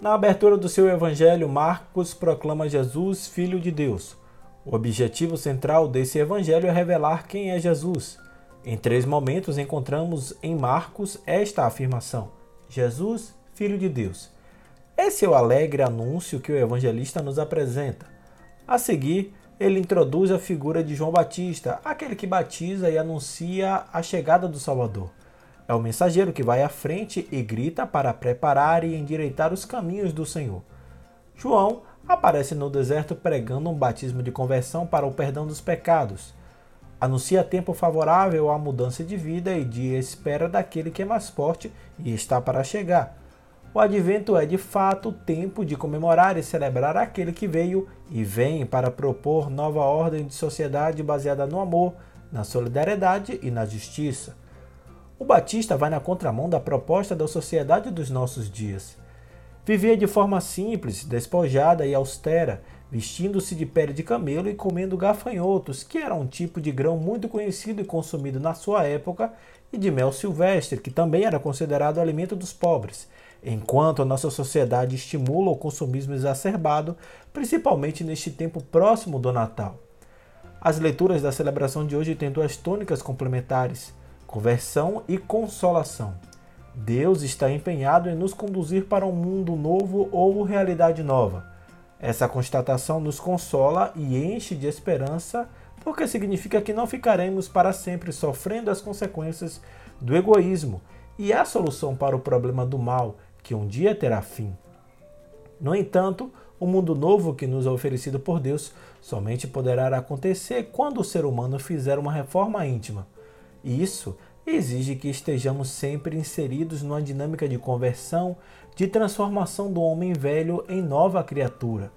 Na abertura do seu evangelho, Marcos proclama Jesus, Filho de Deus. O objetivo central desse evangelho é revelar quem é Jesus. Em três momentos encontramos em Marcos esta afirmação: Jesus, Filho de Deus. Esse é o alegre anúncio que o evangelista nos apresenta. A seguir, ele introduz a figura de João Batista, aquele que batiza e anuncia a chegada do Salvador. É o mensageiro que vai à frente e grita para preparar e endireitar os caminhos do Senhor. João aparece no deserto pregando um batismo de conversão para o perdão dos pecados. Anuncia tempo favorável à mudança de vida e de espera daquele que é mais forte e está para chegar. O advento é de fato tempo de comemorar e celebrar aquele que veio e vem para propor nova ordem de sociedade baseada no amor, na solidariedade e na justiça. O Batista vai na contramão da proposta da sociedade dos nossos dias. Vivia de forma simples, despojada e austera, vestindo-se de pele de camelo e comendo gafanhotos, que era um tipo de grão muito conhecido e consumido na sua época, e de mel silvestre, que também era considerado alimento dos pobres, enquanto a nossa sociedade estimula o consumismo exacerbado, principalmente neste tempo próximo do Natal. As leituras da celebração de hoje têm duas tônicas complementares conversão e consolação. Deus está empenhado em nos conduzir para um mundo novo ou realidade nova. Essa constatação nos consola e enche de esperança, porque significa que não ficaremos para sempre sofrendo as consequências do egoísmo e a solução para o problema do mal, que um dia terá fim. No entanto, o mundo novo que nos é oferecido por Deus somente poderá acontecer quando o ser humano fizer uma reforma íntima e isso exige que estejamos sempre inseridos numa dinâmica de conversão, de transformação do homem velho em nova criatura,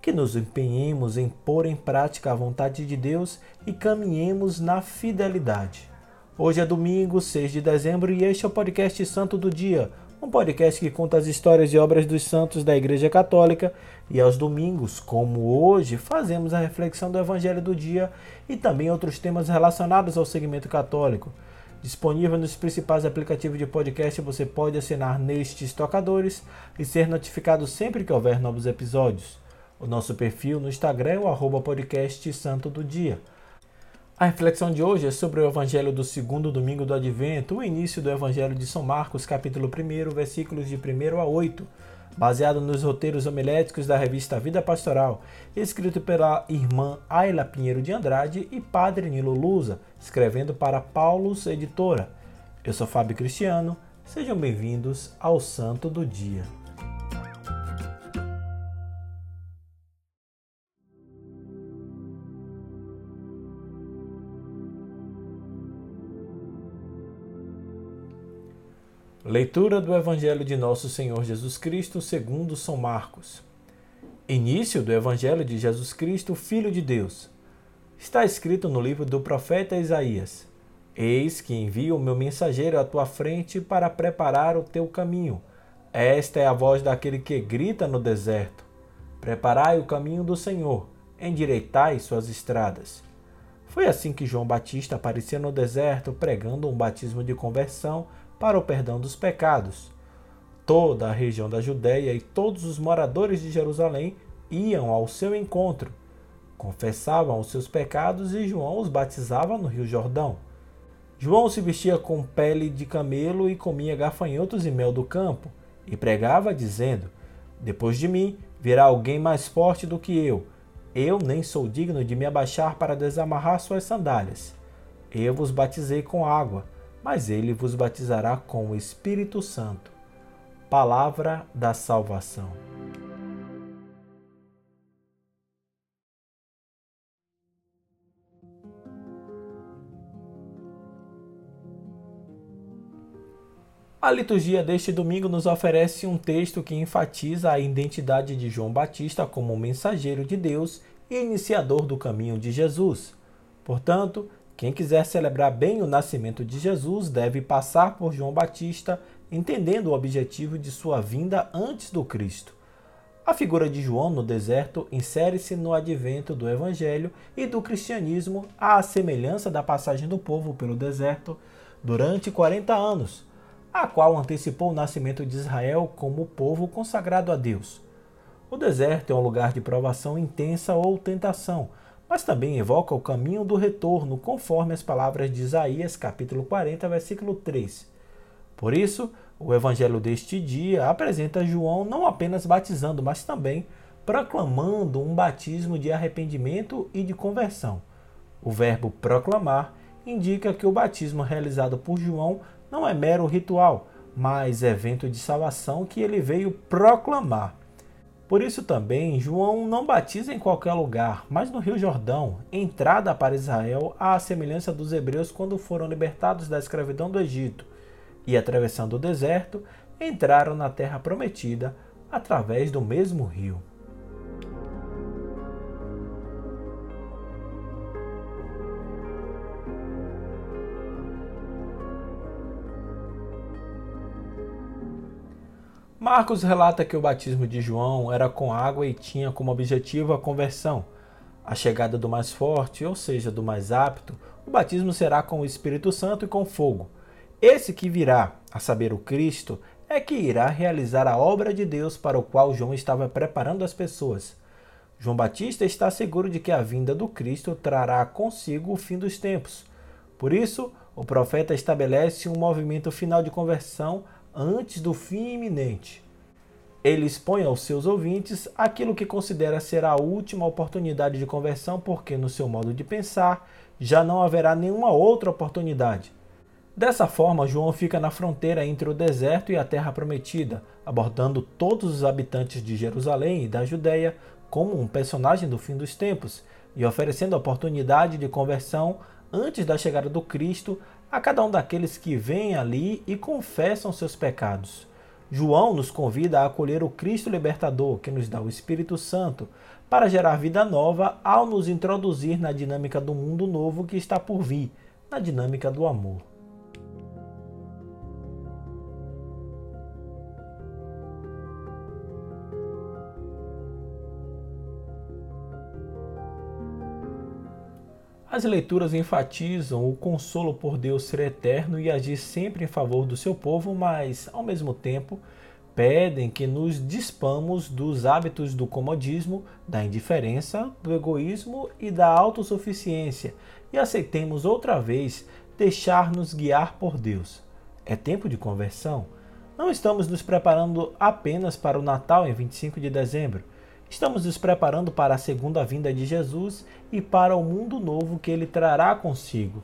que nos empenhemos em pôr em prática a vontade de Deus e caminhemos na fidelidade. Hoje é domingo, 6 de dezembro, e este é o podcast Santo do Dia, um podcast que conta as histórias e obras dos santos da Igreja Católica e aos domingos, como hoje, fazemos a reflexão do Evangelho do dia e também outros temas relacionados ao segmento católico. Disponível nos principais aplicativos de podcast, você pode assinar nestes tocadores e ser notificado sempre que houver novos episódios. O nosso perfil no Instagram é o podcast Santo do Dia. A reflexão de hoje é sobre o Evangelho do segundo domingo do Advento, o início do Evangelho de São Marcos, capítulo 1, versículos de 1 a 8, baseado nos roteiros homiléticos da revista Vida Pastoral, escrito pela irmã Ayla Pinheiro de Andrade e padre Nilo Lusa, escrevendo para Paulus Editora. Eu sou Fábio Cristiano, sejam bem-vindos ao Santo do Dia. Leitura do Evangelho de Nosso Senhor Jesus Cristo segundo São Marcos. Início do Evangelho de Jesus Cristo, Filho de Deus. Está escrito no livro do profeta Isaías: Eis que envio o meu mensageiro à tua frente para preparar o teu caminho. Esta é a voz daquele que grita no deserto: Preparai o caminho do Senhor, endireitai suas estradas. Foi assim que João Batista aparecia no deserto pregando um batismo de conversão para o perdão dos pecados. Toda a região da Judéia e todos os moradores de Jerusalém iam ao seu encontro, confessavam os seus pecados e João os batizava no Rio Jordão. João se vestia com pele de camelo e comia gafanhotos e mel do campo, e pregava, dizendo: Depois de mim virá alguém mais forte do que eu. Eu nem sou digno de me abaixar para desamarrar suas sandálias. Eu vos batizei com água mas ele vos batizará com o Espírito Santo. Palavra da salvação. A liturgia deste domingo nos oferece um texto que enfatiza a identidade de João Batista como mensageiro de Deus e iniciador do caminho de Jesus. Portanto, quem quiser celebrar bem o nascimento de Jesus deve passar por João Batista, entendendo o objetivo de sua vinda antes do Cristo. A figura de João no deserto insere-se no advento do Evangelho e do cristianismo à semelhança da passagem do povo pelo deserto durante 40 anos. a qual antecipou o nascimento de Israel como povo consagrado a Deus. O deserto é um lugar de provação intensa ou tentação, mas também evoca o caminho do retorno, conforme as palavras de Isaías, capítulo 40, versículo 3. Por isso, o evangelho deste dia apresenta João não apenas batizando, mas também proclamando um batismo de arrependimento e de conversão. O verbo proclamar indica que o batismo realizado por João não é mero ritual, mas evento de salvação que ele veio proclamar. Por isso também João não batiza em qualquer lugar, mas no Rio Jordão, entrada para Israel à semelhança dos hebreus quando foram libertados da escravidão do Egito e atravessando o deserto, entraram na terra prometida através do mesmo rio. Marcos relata que o batismo de João era com água e tinha como objetivo a conversão. A chegada do mais forte, ou seja, do mais apto, o batismo será com o Espírito Santo e com fogo. Esse que virá, a saber, o Cristo, é que irá realizar a obra de Deus para o qual João estava preparando as pessoas. João Batista está seguro de que a vinda do Cristo trará consigo o fim dos tempos. Por isso, o profeta estabelece um movimento final de conversão antes do fim iminente. Ele expõe aos seus ouvintes aquilo que considera ser a última oportunidade de conversão, porque, no seu modo de pensar, já não haverá nenhuma outra oportunidade. Dessa forma, João fica na fronteira entre o deserto e a terra prometida, abordando todos os habitantes de Jerusalém e da Judéia como um personagem do fim dos tempos e oferecendo a oportunidade de conversão antes da chegada do Cristo a cada um daqueles que vêm ali e confessam seus pecados. João nos convida a acolher o Cristo libertador, que nos dá o Espírito Santo, para gerar vida nova ao nos introduzir na dinâmica do mundo novo que está por vir, na dinâmica do amor. As leituras enfatizam o consolo por Deus ser eterno e agir sempre em favor do seu povo, mas, ao mesmo tempo, pedem que nos dispamos dos hábitos do comodismo, da indiferença, do egoísmo e da autossuficiência e aceitemos outra vez deixar-nos guiar por Deus. É tempo de conversão. Não estamos nos preparando apenas para o Natal em 25 de dezembro Estamos nos preparando para a segunda vinda de Jesus e para o mundo novo que ele trará consigo.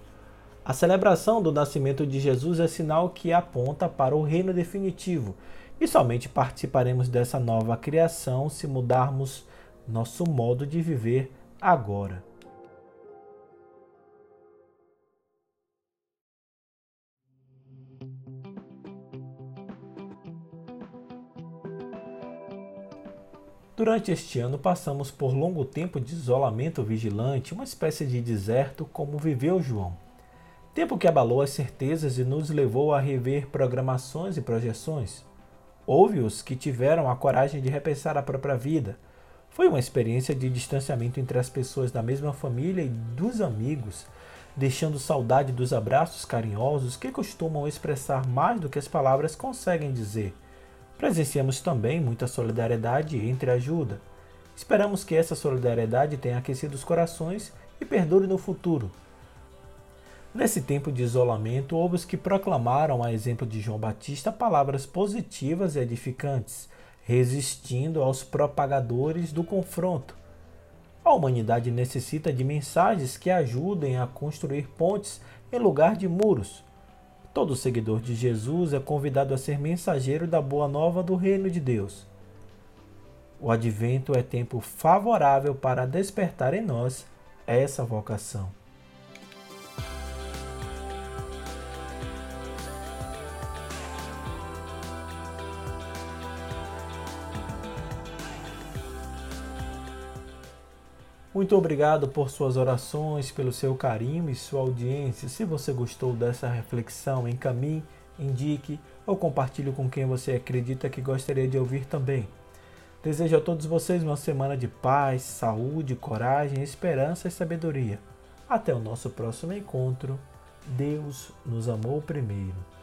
A celebração do nascimento de Jesus é sinal que aponta para o reino definitivo, e somente participaremos dessa nova criação se mudarmos nosso modo de viver agora. Durante este ano, passamos por longo tempo de isolamento vigilante, uma espécie de deserto, como viveu João. Tempo que abalou as certezas e nos levou a rever programações e projeções. Houve os que tiveram a coragem de repensar a própria vida. Foi uma experiência de distanciamento entre as pessoas da mesma família e dos amigos, deixando saudade dos abraços carinhosos que costumam expressar mais do que as palavras conseguem dizer. Presenciamos também muita solidariedade e entreajuda. Esperamos que essa solidariedade tenha aquecido os corações e perdure no futuro. Nesse tempo de isolamento, houve os que proclamaram, a exemplo de João Batista, palavras positivas e edificantes, resistindo aos propagadores do confronto. A humanidade necessita de mensagens que ajudem a construir pontes em lugar de muros. Todo seguidor de Jesus é convidado a ser mensageiro da boa nova do reino de Deus. O advento é tempo favorável para despertar em nós essa vocação. Muito obrigado por suas orações, pelo seu carinho e sua audiência. Se você gostou dessa reflexão, encaminhe, indique ou compartilhe com quem você acredita que gostaria de ouvir também. Desejo a todos vocês uma semana de paz, saúde, coragem, esperança e sabedoria. Até o nosso próximo encontro. Deus nos amou primeiro.